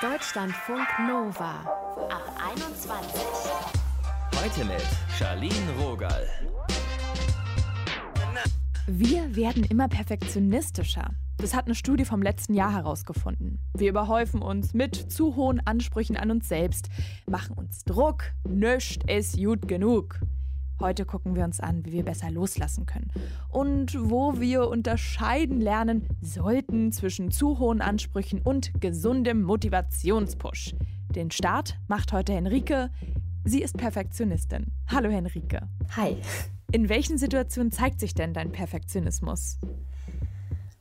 Deutschlandfunk Nova ab 21. Heute mit Charlene Rogal. Wir werden immer perfektionistischer. Das hat eine Studie vom letzten Jahr herausgefunden. Wir überhäufen uns mit zu hohen Ansprüchen an uns selbst, machen uns Druck, nöscht es gut genug. Heute gucken wir uns an, wie wir besser loslassen können und wo wir unterscheiden lernen sollten zwischen zu hohen Ansprüchen und gesundem Motivationspush. Den Start macht heute Henrike. Sie ist Perfektionistin. Hallo Henrike. Hi. In welchen Situationen zeigt sich denn dein Perfektionismus?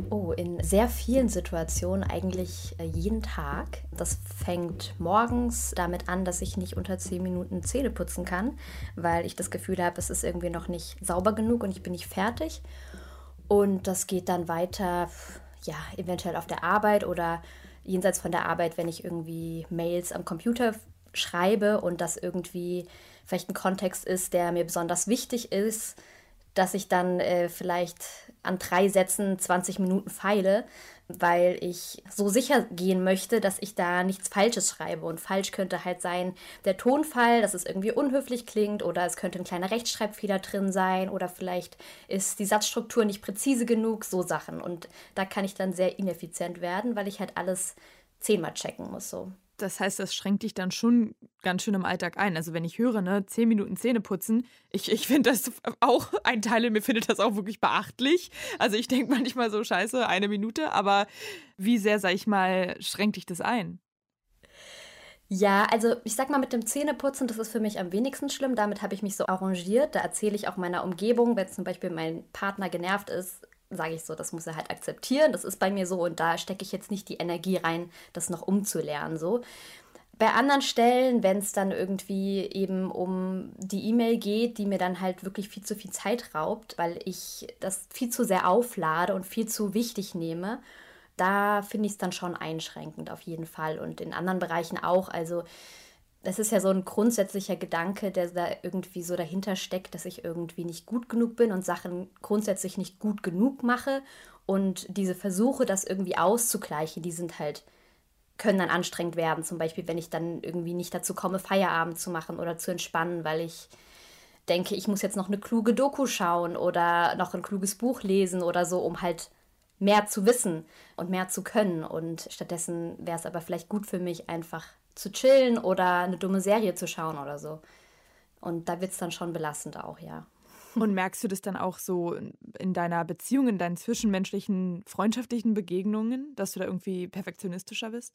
Oh, in sehr vielen Situationen eigentlich äh, jeden Tag. Das fängt morgens damit an, dass ich nicht unter 10 Minuten Zähne putzen kann, weil ich das Gefühl habe, es ist irgendwie noch nicht sauber genug und ich bin nicht fertig. Und das geht dann weiter, ja, eventuell auf der Arbeit oder jenseits von der Arbeit, wenn ich irgendwie Mails am Computer schreibe und das irgendwie vielleicht ein Kontext ist, der mir besonders wichtig ist dass ich dann äh, vielleicht an drei Sätzen 20 Minuten feile, weil ich so sicher gehen möchte, dass ich da nichts Falsches schreibe. Und falsch könnte halt sein der Tonfall, dass es irgendwie unhöflich klingt oder es könnte ein kleiner Rechtschreibfehler drin sein oder vielleicht ist die Satzstruktur nicht präzise genug, so Sachen. Und da kann ich dann sehr ineffizient werden, weil ich halt alles zehnmal checken muss so. Das heißt, das schränkt dich dann schon ganz schön im Alltag ein. Also wenn ich höre, ne, zehn Minuten Zähne putzen, ich, ich finde das auch, ein Teil in mir findet das auch wirklich beachtlich. Also ich denke manchmal so, scheiße, eine Minute, aber wie sehr, sag ich mal, schränkt dich das ein? Ja, also ich sag mal, mit dem Zähneputzen, das ist für mich am wenigsten schlimm. Damit habe ich mich so arrangiert. Da erzähle ich auch meiner Umgebung, wenn zum Beispiel mein Partner genervt ist, sage ich so, das muss er halt akzeptieren, das ist bei mir so und da stecke ich jetzt nicht die Energie rein, das noch umzulernen. So. Bei anderen Stellen, wenn es dann irgendwie eben um die E-Mail geht, die mir dann halt wirklich viel zu viel Zeit raubt, weil ich das viel zu sehr auflade und viel zu wichtig nehme, da finde ich es dann schon einschränkend auf jeden Fall und in anderen Bereichen auch. Also das ist ja so ein grundsätzlicher Gedanke, der da irgendwie so dahinter steckt, dass ich irgendwie nicht gut genug bin und Sachen grundsätzlich nicht gut genug mache. Und diese Versuche, das irgendwie auszugleichen, die sind halt, können dann anstrengend werden. Zum Beispiel, wenn ich dann irgendwie nicht dazu komme, Feierabend zu machen oder zu entspannen, weil ich denke, ich muss jetzt noch eine kluge Doku schauen oder noch ein kluges Buch lesen oder so, um halt mehr zu wissen und mehr zu können. Und stattdessen wäre es aber vielleicht gut für mich, einfach zu chillen oder eine dumme Serie zu schauen oder so. Und da wird es dann schon belastend auch, ja. Und merkst du das dann auch so in deiner Beziehung, in deinen zwischenmenschlichen, freundschaftlichen Begegnungen, dass du da irgendwie perfektionistischer bist?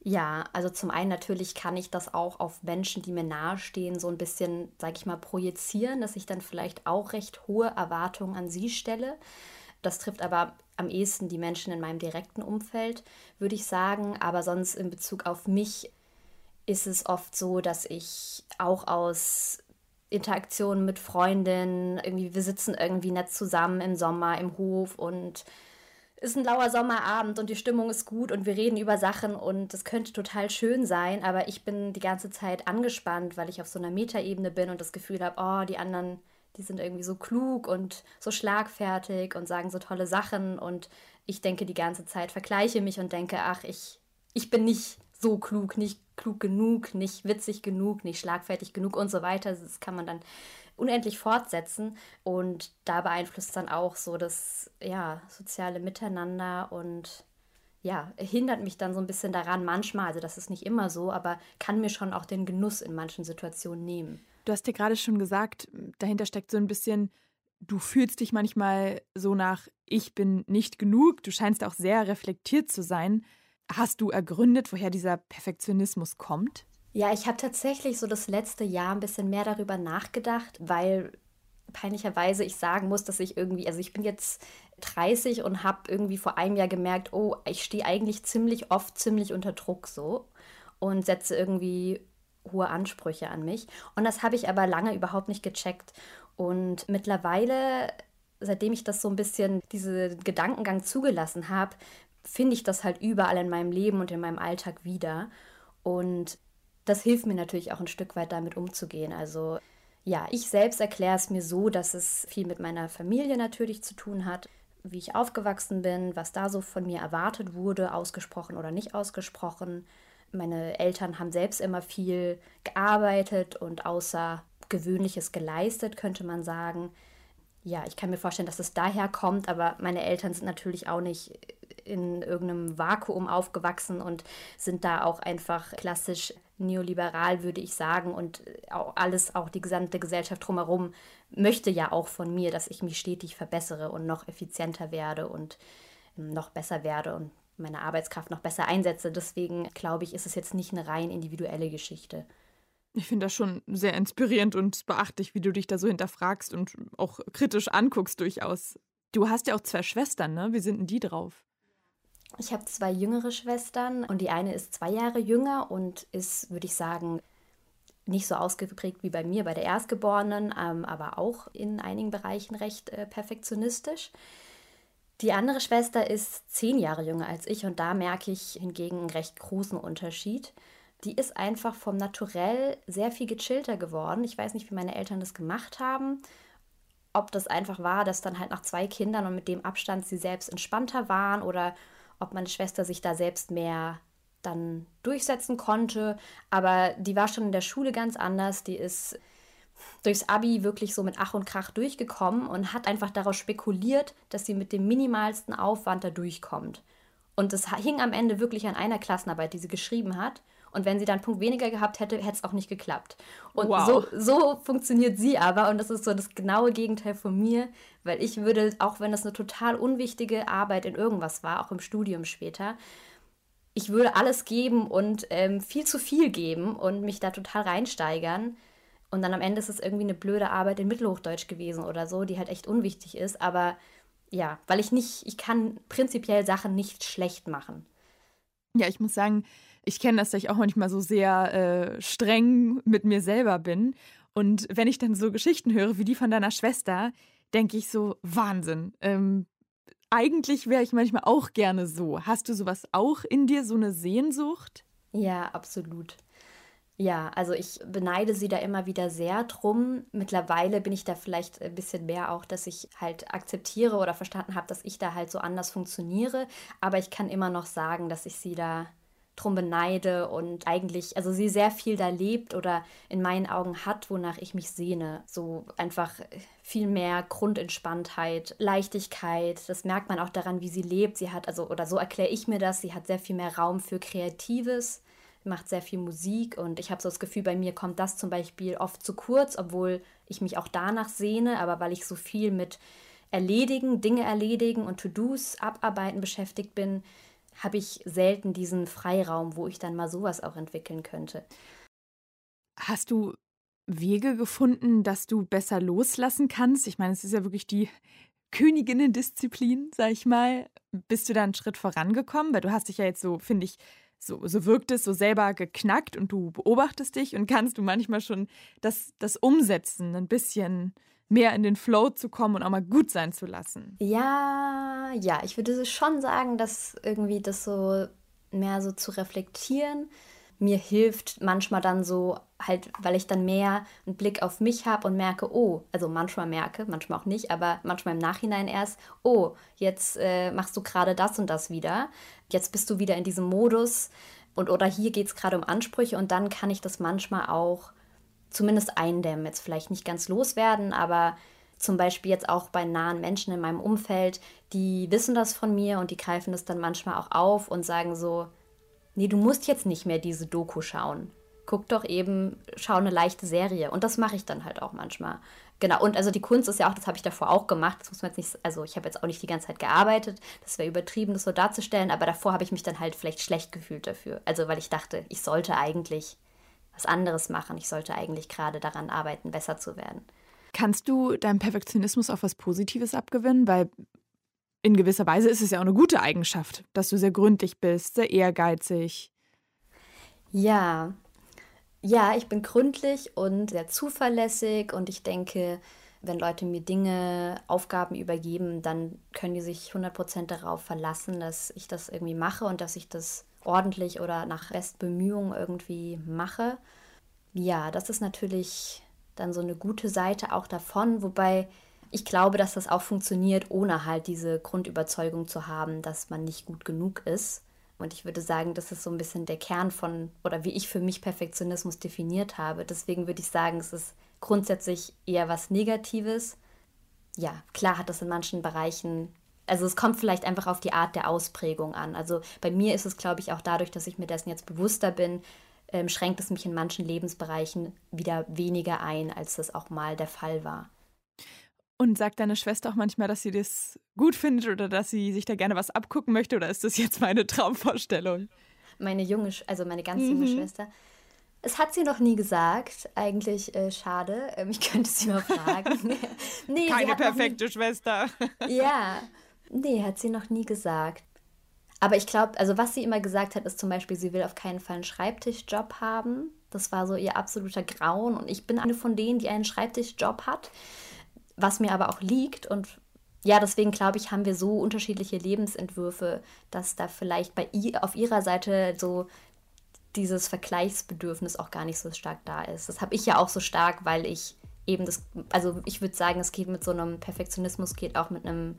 Ja, also zum einen natürlich kann ich das auch auf Menschen, die mir nahestehen, so ein bisschen, sag ich mal, projizieren, dass ich dann vielleicht auch recht hohe Erwartungen an sie stelle. Das trifft aber am ehesten die Menschen in meinem direkten Umfeld, würde ich sagen. Aber sonst in Bezug auf mich ist es oft so, dass ich auch aus Interaktionen mit Freundinnen, irgendwie, wir sitzen irgendwie nett zusammen im Sommer im Hof und ist ein lauer Sommerabend und die Stimmung ist gut und wir reden über Sachen und es könnte total schön sein, aber ich bin die ganze Zeit angespannt, weil ich auf so einer Metaebene bin und das Gefühl habe, oh, die anderen die sind irgendwie so klug und so schlagfertig und sagen so tolle Sachen und ich denke die ganze Zeit, vergleiche mich und denke, ach, ich, ich bin nicht so klug, nicht klug genug, nicht witzig genug, nicht schlagfertig genug und so weiter. Das kann man dann unendlich fortsetzen und da beeinflusst dann auch so das ja, soziale Miteinander und ja, hindert mich dann so ein bisschen daran manchmal, also das ist nicht immer so, aber kann mir schon auch den Genuss in manchen Situationen nehmen. Du hast dir gerade schon gesagt, dahinter steckt so ein bisschen, du fühlst dich manchmal so nach, ich bin nicht genug. Du scheinst auch sehr reflektiert zu sein. Hast du ergründet, woher dieser Perfektionismus kommt? Ja, ich habe tatsächlich so das letzte Jahr ein bisschen mehr darüber nachgedacht, weil peinlicherweise ich sagen muss, dass ich irgendwie, also ich bin jetzt 30 und habe irgendwie vor einem Jahr gemerkt, oh, ich stehe eigentlich ziemlich oft ziemlich unter Druck so und setze irgendwie hohe Ansprüche an mich. Und das habe ich aber lange überhaupt nicht gecheckt. Und mittlerweile, seitdem ich das so ein bisschen, diesen Gedankengang zugelassen habe, finde ich das halt überall in meinem Leben und in meinem Alltag wieder. Und das hilft mir natürlich auch ein Stück weit damit umzugehen. Also ja, ich selbst erkläre es mir so, dass es viel mit meiner Familie natürlich zu tun hat. wie ich aufgewachsen bin, was da so von mir erwartet wurde, ausgesprochen oder nicht ausgesprochen. Meine Eltern haben selbst immer viel gearbeitet und außergewöhnliches geleistet, könnte man sagen. Ja, ich kann mir vorstellen, dass es daher kommt, aber meine Eltern sind natürlich auch nicht in irgendeinem Vakuum aufgewachsen und sind da auch einfach klassisch neoliberal, würde ich sagen. Und auch alles, auch die gesamte Gesellschaft drumherum möchte ja auch von mir, dass ich mich stetig verbessere und noch effizienter werde und ähm, noch besser werde und meine Arbeitskraft noch besser einsetze. Deswegen glaube ich, ist es jetzt nicht eine rein individuelle Geschichte. Ich finde das schon sehr inspirierend und beachtlich, wie du dich da so hinterfragst und auch kritisch anguckst durchaus. Du hast ja auch zwei Schwestern, ne? Wie sind denn die drauf? Ich habe zwei jüngere Schwestern und die eine ist zwei Jahre jünger und ist, würde ich sagen, nicht so ausgeprägt wie bei mir, bei der Erstgeborenen, ähm, aber auch in einigen Bereichen recht äh, perfektionistisch. Die andere Schwester ist zehn Jahre jünger als ich und da merke ich hingegen einen recht großen Unterschied. Die ist einfach vom Naturell sehr viel gechillter geworden. Ich weiß nicht, wie meine Eltern das gemacht haben. Ob das einfach war, dass dann halt nach zwei Kindern und mit dem Abstand sie selbst entspannter waren oder ob meine Schwester sich da selbst mehr dann durchsetzen konnte. Aber die war schon in der Schule ganz anders. Die ist durchs Abi wirklich so mit Ach und Krach durchgekommen und hat einfach darauf spekuliert, dass sie mit dem minimalsten Aufwand da durchkommt. Und es hing am Ende wirklich an einer Klassenarbeit, die sie geschrieben hat. Und wenn sie dann einen Punkt weniger gehabt hätte, hätte es auch nicht geklappt. Und wow. so, so funktioniert sie aber. Und das ist so das genaue Gegenteil von mir, weil ich würde, auch wenn das eine total unwichtige Arbeit in irgendwas war, auch im Studium später, ich würde alles geben und ähm, viel zu viel geben und mich da total reinsteigern. Und dann am Ende ist es irgendwie eine blöde Arbeit in Mittelhochdeutsch gewesen oder so, die halt echt unwichtig ist. Aber ja, weil ich nicht, ich kann prinzipiell Sachen nicht schlecht machen. Ja, ich muss sagen, ich kenne das, dass ich auch manchmal so sehr äh, streng mit mir selber bin. Und wenn ich dann so Geschichten höre wie die von deiner Schwester, denke ich so, Wahnsinn. Ähm, eigentlich wäre ich manchmal auch gerne so. Hast du sowas auch in dir, so eine Sehnsucht? Ja, absolut. Ja, also ich beneide sie da immer wieder sehr drum. Mittlerweile bin ich da vielleicht ein bisschen mehr auch, dass ich halt akzeptiere oder verstanden habe, dass ich da halt so anders funktioniere. Aber ich kann immer noch sagen, dass ich sie da drum beneide und eigentlich, also sie sehr viel da lebt oder in meinen Augen hat, wonach ich mich sehne. So einfach viel mehr Grundentspanntheit, Leichtigkeit. Das merkt man auch daran, wie sie lebt. Sie hat, also, oder so erkläre ich mir das, sie hat sehr viel mehr Raum für Kreatives, macht sehr viel Musik und ich habe so das Gefühl, bei mir kommt das zum Beispiel oft zu kurz, obwohl ich mich auch danach sehne, aber weil ich so viel mit Erledigen, Dinge erledigen und To-Dos abarbeiten beschäftigt bin, habe ich selten diesen Freiraum, wo ich dann mal sowas auch entwickeln könnte. Hast du Wege gefunden, dass du besser loslassen kannst? Ich meine, es ist ja wirklich die Königinnen-Disziplin, sag ich mal. Bist du da einen Schritt vorangekommen? Weil du hast dich ja jetzt so, finde ich, so, so wirkt es, so selber geknackt und du beobachtest dich und kannst du manchmal schon das, das Umsetzen ein bisschen mehr in den Flow zu kommen und auch mal gut sein zu lassen. Ja, ja, ich würde schon sagen, dass irgendwie das so mehr so zu reflektieren mir hilft manchmal dann so halt, weil ich dann mehr einen Blick auf mich habe und merke, oh, also manchmal merke, manchmal auch nicht, aber manchmal im Nachhinein erst, oh, jetzt äh, machst du gerade das und das wieder, jetzt bist du wieder in diesem Modus und oder hier geht es gerade um Ansprüche und dann kann ich das manchmal auch zumindest eindämmen. Jetzt vielleicht nicht ganz loswerden, aber zum Beispiel jetzt auch bei nahen Menschen in meinem Umfeld, die wissen das von mir und die greifen das dann manchmal auch auf und sagen so, nee, du musst jetzt nicht mehr diese Doku schauen. Guck doch eben, schau eine leichte Serie. Und das mache ich dann halt auch manchmal. Genau, und also die Kunst ist ja auch, das habe ich davor auch gemacht. Das muss man jetzt nicht, also ich habe jetzt auch nicht die ganze Zeit gearbeitet. Das wäre übertrieben, das so darzustellen. Aber davor habe ich mich dann halt vielleicht schlecht gefühlt dafür. Also weil ich dachte, ich sollte eigentlich was anderes machen. Ich sollte eigentlich gerade daran arbeiten, besser zu werden. Kannst du deinem Perfektionismus auch was Positives abgewinnen? Weil in gewisser Weise ist es ja auch eine gute Eigenschaft, dass du sehr gründlich bist, sehr ehrgeizig. Ja, ja, ich bin gründlich und sehr zuverlässig und ich denke, wenn Leute mir Dinge, Aufgaben übergeben, dann können die sich 100% darauf verlassen, dass ich das irgendwie mache und dass ich das ordentlich oder nach Bestbemühung irgendwie mache. Ja, das ist natürlich dann so eine gute Seite auch davon, wobei ich glaube, dass das auch funktioniert, ohne halt diese Grundüberzeugung zu haben, dass man nicht gut genug ist. Und ich würde sagen, das ist so ein bisschen der Kern von, oder wie ich für mich Perfektionismus definiert habe. Deswegen würde ich sagen, es ist grundsätzlich eher was Negatives. Ja, klar hat das in manchen Bereichen, also es kommt vielleicht einfach auf die Art der Ausprägung an. Also bei mir ist es, glaube ich, auch dadurch, dass ich mir dessen jetzt bewusster bin, ähm, schränkt es mich in manchen Lebensbereichen wieder weniger ein, als das auch mal der Fall war. Und sagt deine Schwester auch manchmal, dass sie das gut findet oder dass sie sich da gerne was abgucken möchte oder ist das jetzt meine Traumvorstellung? Meine junge, also meine ganz mhm. junge Schwester. Es hat sie noch nie gesagt. Eigentlich äh, schade. Ähm, ich könnte sie mal fragen. nee, Keine perfekte nie... Schwester. ja. Nee, hat sie noch nie gesagt. Aber ich glaube, also was sie immer gesagt hat, ist zum Beispiel, sie will auf keinen Fall einen Schreibtischjob haben. Das war so ihr absoluter Grauen. Und ich bin eine von denen, die einen Schreibtischjob hat was mir aber auch liegt. Und ja, deswegen glaube ich, haben wir so unterschiedliche Lebensentwürfe, dass da vielleicht bei ihr, auf ihrer Seite so dieses Vergleichsbedürfnis auch gar nicht so stark da ist. Das habe ich ja auch so stark, weil ich eben das, also ich würde sagen, es geht mit so einem Perfektionismus, geht auch mit einem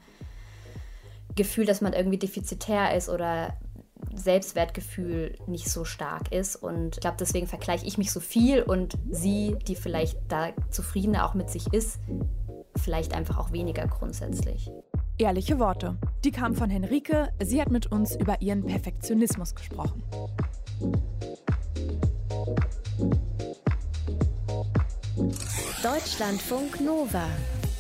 Gefühl, dass man irgendwie defizitär ist oder Selbstwertgefühl nicht so stark ist. Und ich glaube, deswegen vergleiche ich mich so viel und sie, die vielleicht da zufriedener auch mit sich ist, vielleicht einfach auch weniger grundsätzlich. Ehrliche Worte. Die kamen von Henrike. Sie hat mit uns über ihren Perfektionismus gesprochen. Deutschlandfunk Nova.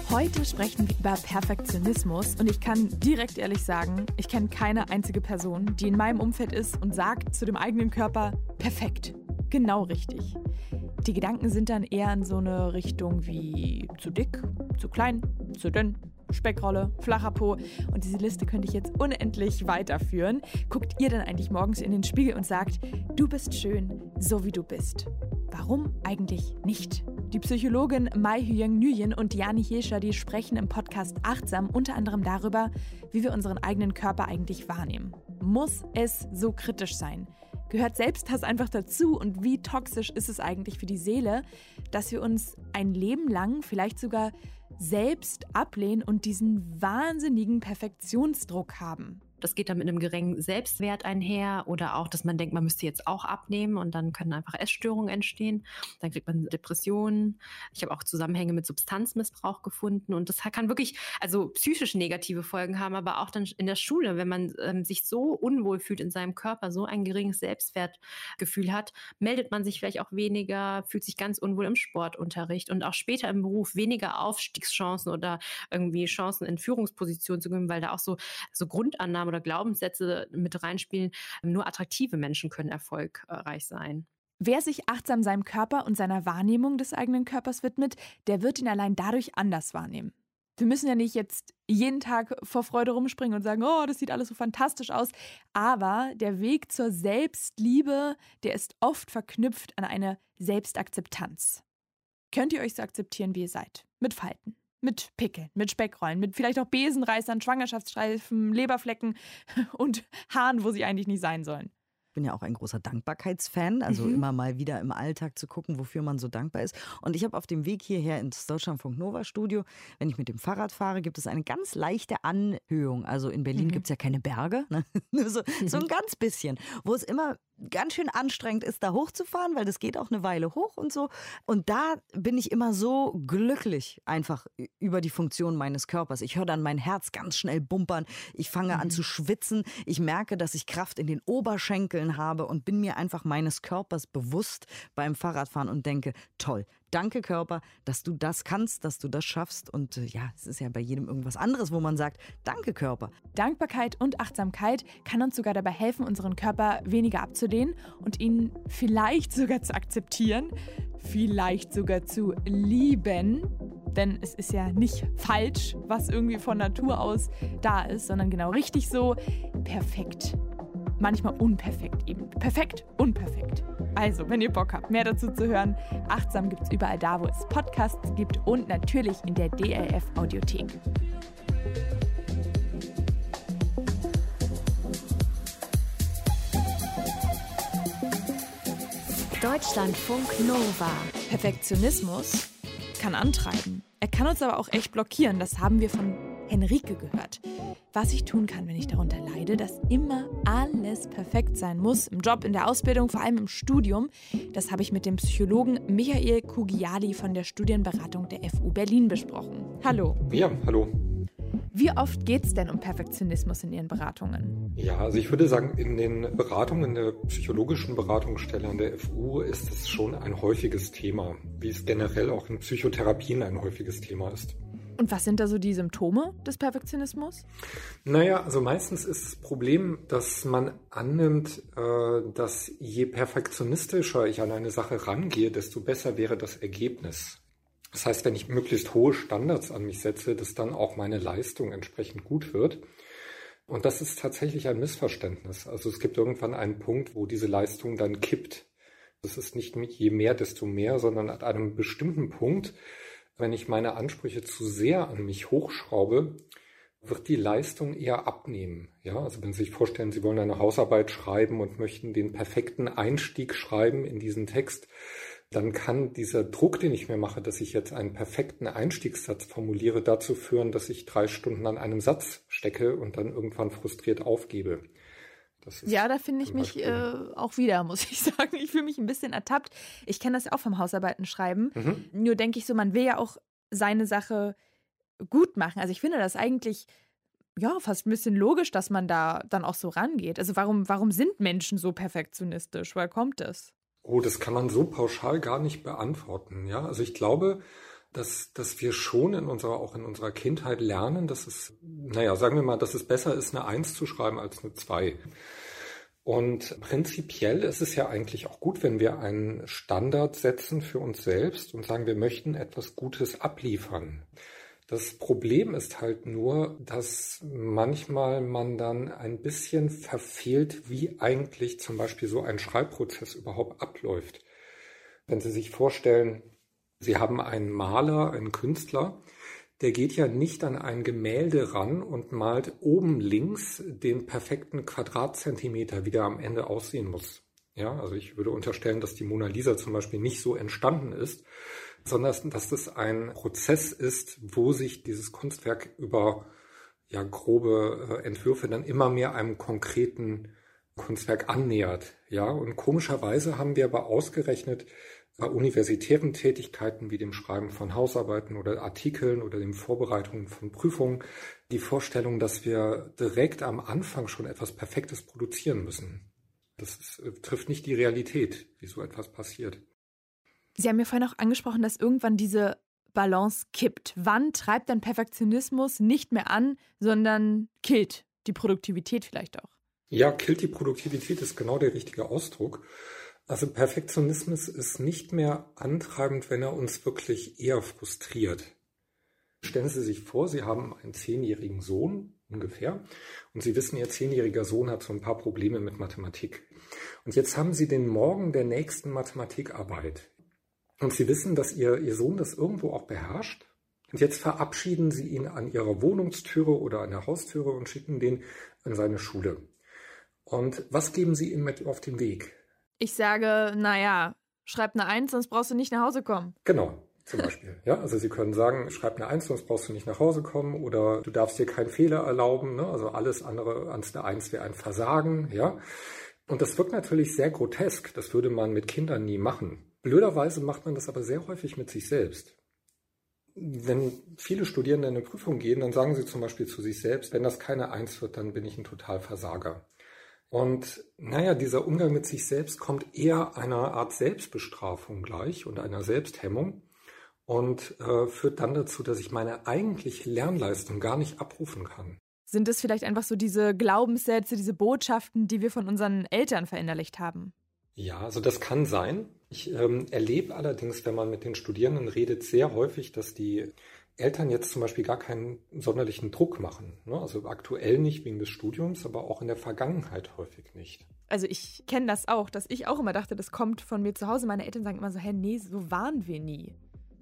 Heute sprechen wir über Perfektionismus und ich kann direkt ehrlich sagen, ich kenne keine einzige Person, die in meinem Umfeld ist und sagt zu dem eigenen Körper perfekt. Genau richtig. Die Gedanken sind dann eher in so eine Richtung wie zu dick, zu klein, zu dünn, Speckrolle, flacher Po. Und diese Liste könnte ich jetzt unendlich weiterführen. Guckt ihr dann eigentlich morgens in den Spiegel und sagt, du bist schön, so wie du bist. Warum eigentlich nicht? Die Psychologin Mai Hyung Nguyen und Jani Hirscher, die sprechen im Podcast Achtsam unter anderem darüber, wie wir unseren eigenen Körper eigentlich wahrnehmen. Muss es so kritisch sein? Gehört Selbsthass einfach dazu und wie toxisch ist es eigentlich für die Seele, dass wir uns ein Leben lang vielleicht sogar selbst ablehnen und diesen wahnsinnigen Perfektionsdruck haben? Das geht dann mit einem geringen Selbstwert einher oder auch, dass man denkt, man müsste jetzt auch abnehmen und dann können einfach Essstörungen entstehen. Dann kriegt man Depressionen. Ich habe auch Zusammenhänge mit Substanzmissbrauch gefunden und das kann wirklich, also psychisch negative Folgen haben, aber auch dann in der Schule, wenn man ähm, sich so unwohl fühlt in seinem Körper, so ein geringes Selbstwertgefühl hat, meldet man sich vielleicht auch weniger, fühlt sich ganz unwohl im Sportunterricht und auch später im Beruf weniger Aufstiegschancen oder irgendwie Chancen in Führungspositionen zu gewinnen, weil da auch so, so Grundannahmen Annahmen oder Glaubenssätze mit reinspielen. Nur attraktive Menschen können erfolgreich sein. Wer sich achtsam seinem Körper und seiner Wahrnehmung des eigenen Körpers widmet, der wird ihn allein dadurch anders wahrnehmen. Wir müssen ja nicht jetzt jeden Tag vor Freude rumspringen und sagen, oh, das sieht alles so fantastisch aus. Aber der Weg zur Selbstliebe, der ist oft verknüpft an eine Selbstakzeptanz. Könnt ihr euch so akzeptieren, wie ihr seid? Mit Falten, mit Pickeln, mit Speckrollen, mit vielleicht auch Besenreißern, Schwangerschaftsstreifen, Leberflecken und Haaren, wo sie eigentlich nicht sein sollen bin ja auch ein großer Dankbarkeitsfan, also mhm. immer mal wieder im Alltag zu gucken, wofür man so dankbar ist. Und ich habe auf dem Weg hierher ins Deutschlandfunk Nova Studio, wenn ich mit dem Fahrrad fahre, gibt es eine ganz leichte Anhöhung. Also in Berlin mhm. gibt es ja keine Berge, ne? nur so, so ein mhm. ganz bisschen, wo es immer ganz schön anstrengend ist, da hochzufahren, weil das geht auch eine Weile hoch und so. Und da bin ich immer so glücklich einfach über die Funktion meines Körpers. Ich höre dann mein Herz ganz schnell bumpern. Ich fange mhm. an zu schwitzen. Ich merke, dass ich Kraft in den Oberschenkeln habe und bin mir einfach meines Körpers bewusst beim Fahrradfahren und denke, toll, Danke Körper, dass du das kannst, dass du das schaffst. Und äh, ja, es ist ja bei jedem irgendwas anderes, wo man sagt, danke Körper. Dankbarkeit und Achtsamkeit kann uns sogar dabei helfen, unseren Körper weniger abzulehnen und ihn vielleicht sogar zu akzeptieren, vielleicht sogar zu lieben. Denn es ist ja nicht falsch, was irgendwie von Natur aus da ist, sondern genau richtig so perfekt manchmal unperfekt eben. Perfekt, unperfekt. Also, wenn ihr Bock habt, mehr dazu zu hören, achtsam gibt es überall da, wo es Podcasts gibt und natürlich in der DLF Audiothek. Deutschlandfunk Nova. Perfektionismus kann antreiben. Er kann uns aber auch echt blockieren. Das haben wir von Henrike gehört. Was ich tun kann, wenn ich darunter leide, dass immer alles perfekt sein muss, im Job, in der Ausbildung, vor allem im Studium, das habe ich mit dem Psychologen Michael Kugiali von der Studienberatung der FU Berlin besprochen. Hallo. Ja, hallo. Wie oft geht es denn um Perfektionismus in Ihren Beratungen? Ja, also ich würde sagen, in den Beratungen der psychologischen Beratungsstelle an der FU ist es schon ein häufiges Thema, wie es generell auch in Psychotherapien ein häufiges Thema ist. Und was sind da so die Symptome des Perfektionismus? Naja, also meistens ist das Problem, dass man annimmt, äh, dass je perfektionistischer ich an eine Sache rangehe, desto besser wäre das Ergebnis. Das heißt, wenn ich möglichst hohe Standards an mich setze, dass dann auch meine Leistung entsprechend gut wird. Und das ist tatsächlich ein Missverständnis. Also es gibt irgendwann einen Punkt, wo diese Leistung dann kippt. Das ist nicht je mehr, desto mehr, sondern an einem bestimmten Punkt, wenn ich meine Ansprüche zu sehr an mich hochschraube, wird die Leistung eher abnehmen. Ja, also wenn Sie sich vorstellen, Sie wollen eine Hausarbeit schreiben und möchten den perfekten Einstieg schreiben in diesen Text, dann kann dieser Druck, den ich mir mache, dass ich jetzt einen perfekten Einstiegssatz formuliere, dazu führen, dass ich drei Stunden an einem Satz stecke und dann irgendwann frustriert aufgebe. Ja, da finde ich mich äh, auch wieder, muss ich sagen. Ich fühle mich ein bisschen ertappt. Ich kenne das ja auch vom Hausarbeiten schreiben. Mhm. Nur denke ich so, man will ja auch seine Sache gut machen. Also ich finde das eigentlich ja fast ein bisschen logisch, dass man da dann auch so rangeht. Also warum, warum sind Menschen so perfektionistisch? Woher kommt das? Oh, das kann man so pauschal gar nicht beantworten. Ja, also ich glaube, dass, dass wir schon in unserer, auch in unserer Kindheit lernen, dass es, naja, sagen wir mal, dass es besser ist, eine Eins zu schreiben als eine Zwei. Und prinzipiell ist es ja eigentlich auch gut, wenn wir einen Standard setzen für uns selbst und sagen, wir möchten etwas Gutes abliefern. Das Problem ist halt nur, dass manchmal man dann ein bisschen verfehlt, wie eigentlich zum Beispiel so ein Schreibprozess überhaupt abläuft. Wenn Sie sich vorstellen, Sie haben einen Maler, einen Künstler, der geht ja nicht an ein Gemälde ran und malt oben links den perfekten Quadratzentimeter, wie der am Ende aussehen muss. Ja, also ich würde unterstellen, dass die Mona Lisa zum Beispiel nicht so entstanden ist, sondern dass das ein Prozess ist, wo sich dieses Kunstwerk über ja, grobe äh, Entwürfe dann immer mehr einem konkreten Kunstwerk annähert. Ja, und komischerweise haben wir aber ausgerechnet bei universitären Tätigkeiten wie dem Schreiben von Hausarbeiten oder Artikeln oder dem Vorbereitungen von Prüfungen die Vorstellung, dass wir direkt am Anfang schon etwas Perfektes produzieren müssen. Das ist, äh, trifft nicht die Realität, wie so etwas passiert. Sie haben ja vorhin auch angesprochen, dass irgendwann diese Balance kippt. Wann treibt dann Perfektionismus nicht mehr an, sondern killt die Produktivität vielleicht auch? Ja, killt die Produktivität ist genau der richtige Ausdruck. Also Perfektionismus ist nicht mehr antreibend, wenn er uns wirklich eher frustriert. Stellen Sie sich vor, Sie haben einen zehnjährigen Sohn ungefähr und Sie wissen, Ihr zehnjähriger Sohn hat so ein paar Probleme mit Mathematik. Und jetzt haben Sie den Morgen der nächsten Mathematikarbeit. Und Sie wissen, dass Ihr, Ihr Sohn das irgendwo auch beherrscht. Und jetzt verabschieden Sie ihn an Ihrer Wohnungstüre oder an der Haustüre und schicken den an seine Schule. Und was geben Sie ihm mit auf den Weg? Ich sage, naja, schreib eine Eins, sonst brauchst du nicht nach Hause kommen. Genau, zum Beispiel. ja, also Sie können sagen, schreib eine Eins, sonst brauchst du nicht nach Hause kommen oder du darfst dir keinen Fehler erlauben. Ne? Also alles andere als eine Eins wäre ein Versagen. Ja, und das wirkt natürlich sehr grotesk. Das würde man mit Kindern nie machen. Blöderweise macht man das aber sehr häufig mit sich selbst. Wenn viele Studierende in eine Prüfung gehen, dann sagen sie zum Beispiel zu sich selbst, wenn das keine Eins wird, dann bin ich ein Totalversager. Und naja, dieser Umgang mit sich selbst kommt eher einer Art Selbstbestrafung gleich und einer Selbsthemmung und äh, führt dann dazu, dass ich meine eigentliche Lernleistung gar nicht abrufen kann. Sind es vielleicht einfach so diese Glaubenssätze, diese Botschaften, die wir von unseren Eltern verinnerlicht haben? Ja, also das kann sein. Ich ähm, erlebe allerdings, wenn man mit den Studierenden redet, sehr häufig, dass die Eltern jetzt zum Beispiel gar keinen sonderlichen Druck machen. Ne? Also aktuell nicht wegen des Studiums, aber auch in der Vergangenheit häufig nicht. Also ich kenne das auch, dass ich auch immer dachte, das kommt von mir zu Hause. Meine Eltern sagen immer so, hä, nee, so waren wir nie.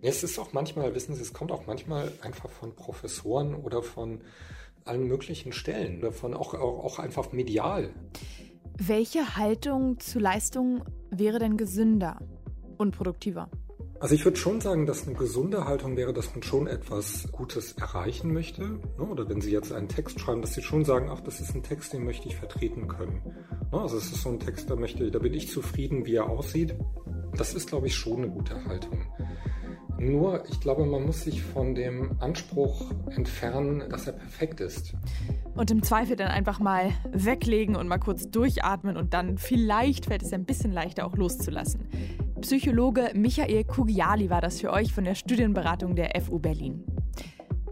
Es ist auch manchmal, wissen Sie, es kommt auch manchmal einfach von Professoren oder von allen möglichen Stellen, davon auch, auch, auch einfach medial. Welche Haltung zu Leistung wäre denn gesünder und produktiver? Also ich würde schon sagen, dass eine gesunde Haltung wäre, dass man schon etwas Gutes erreichen möchte. Ne? Oder wenn Sie jetzt einen Text schreiben, dass Sie schon sagen, ach, das ist ein Text, den möchte ich vertreten können. Ne? Also es ist so ein Text, da möchte, da bin ich zufrieden, wie er aussieht. Das ist, glaube ich, schon eine gute Haltung. Nur, ich glaube, man muss sich von dem Anspruch entfernen, dass er perfekt ist. Und im Zweifel dann einfach mal weglegen und mal kurz durchatmen und dann vielleicht fällt es ein bisschen leichter auch loszulassen. Psychologe Michael Kugiali war das für euch von der Studienberatung der FU Berlin.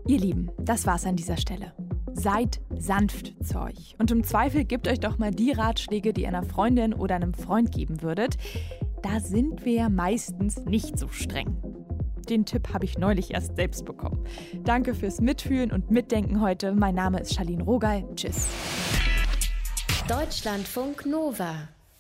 Ihr Lieben, das war's an dieser Stelle. Seid sanft zu euch und im Zweifel gebt euch doch mal die Ratschläge, die ihr einer Freundin oder einem Freund geben würdet. Da sind wir ja meistens nicht so streng. Den Tipp habe ich neulich erst selbst bekommen. Danke fürs Mitfühlen und Mitdenken heute. Mein Name ist Charlene Rogal. Tschüss. Deutschlandfunk Nova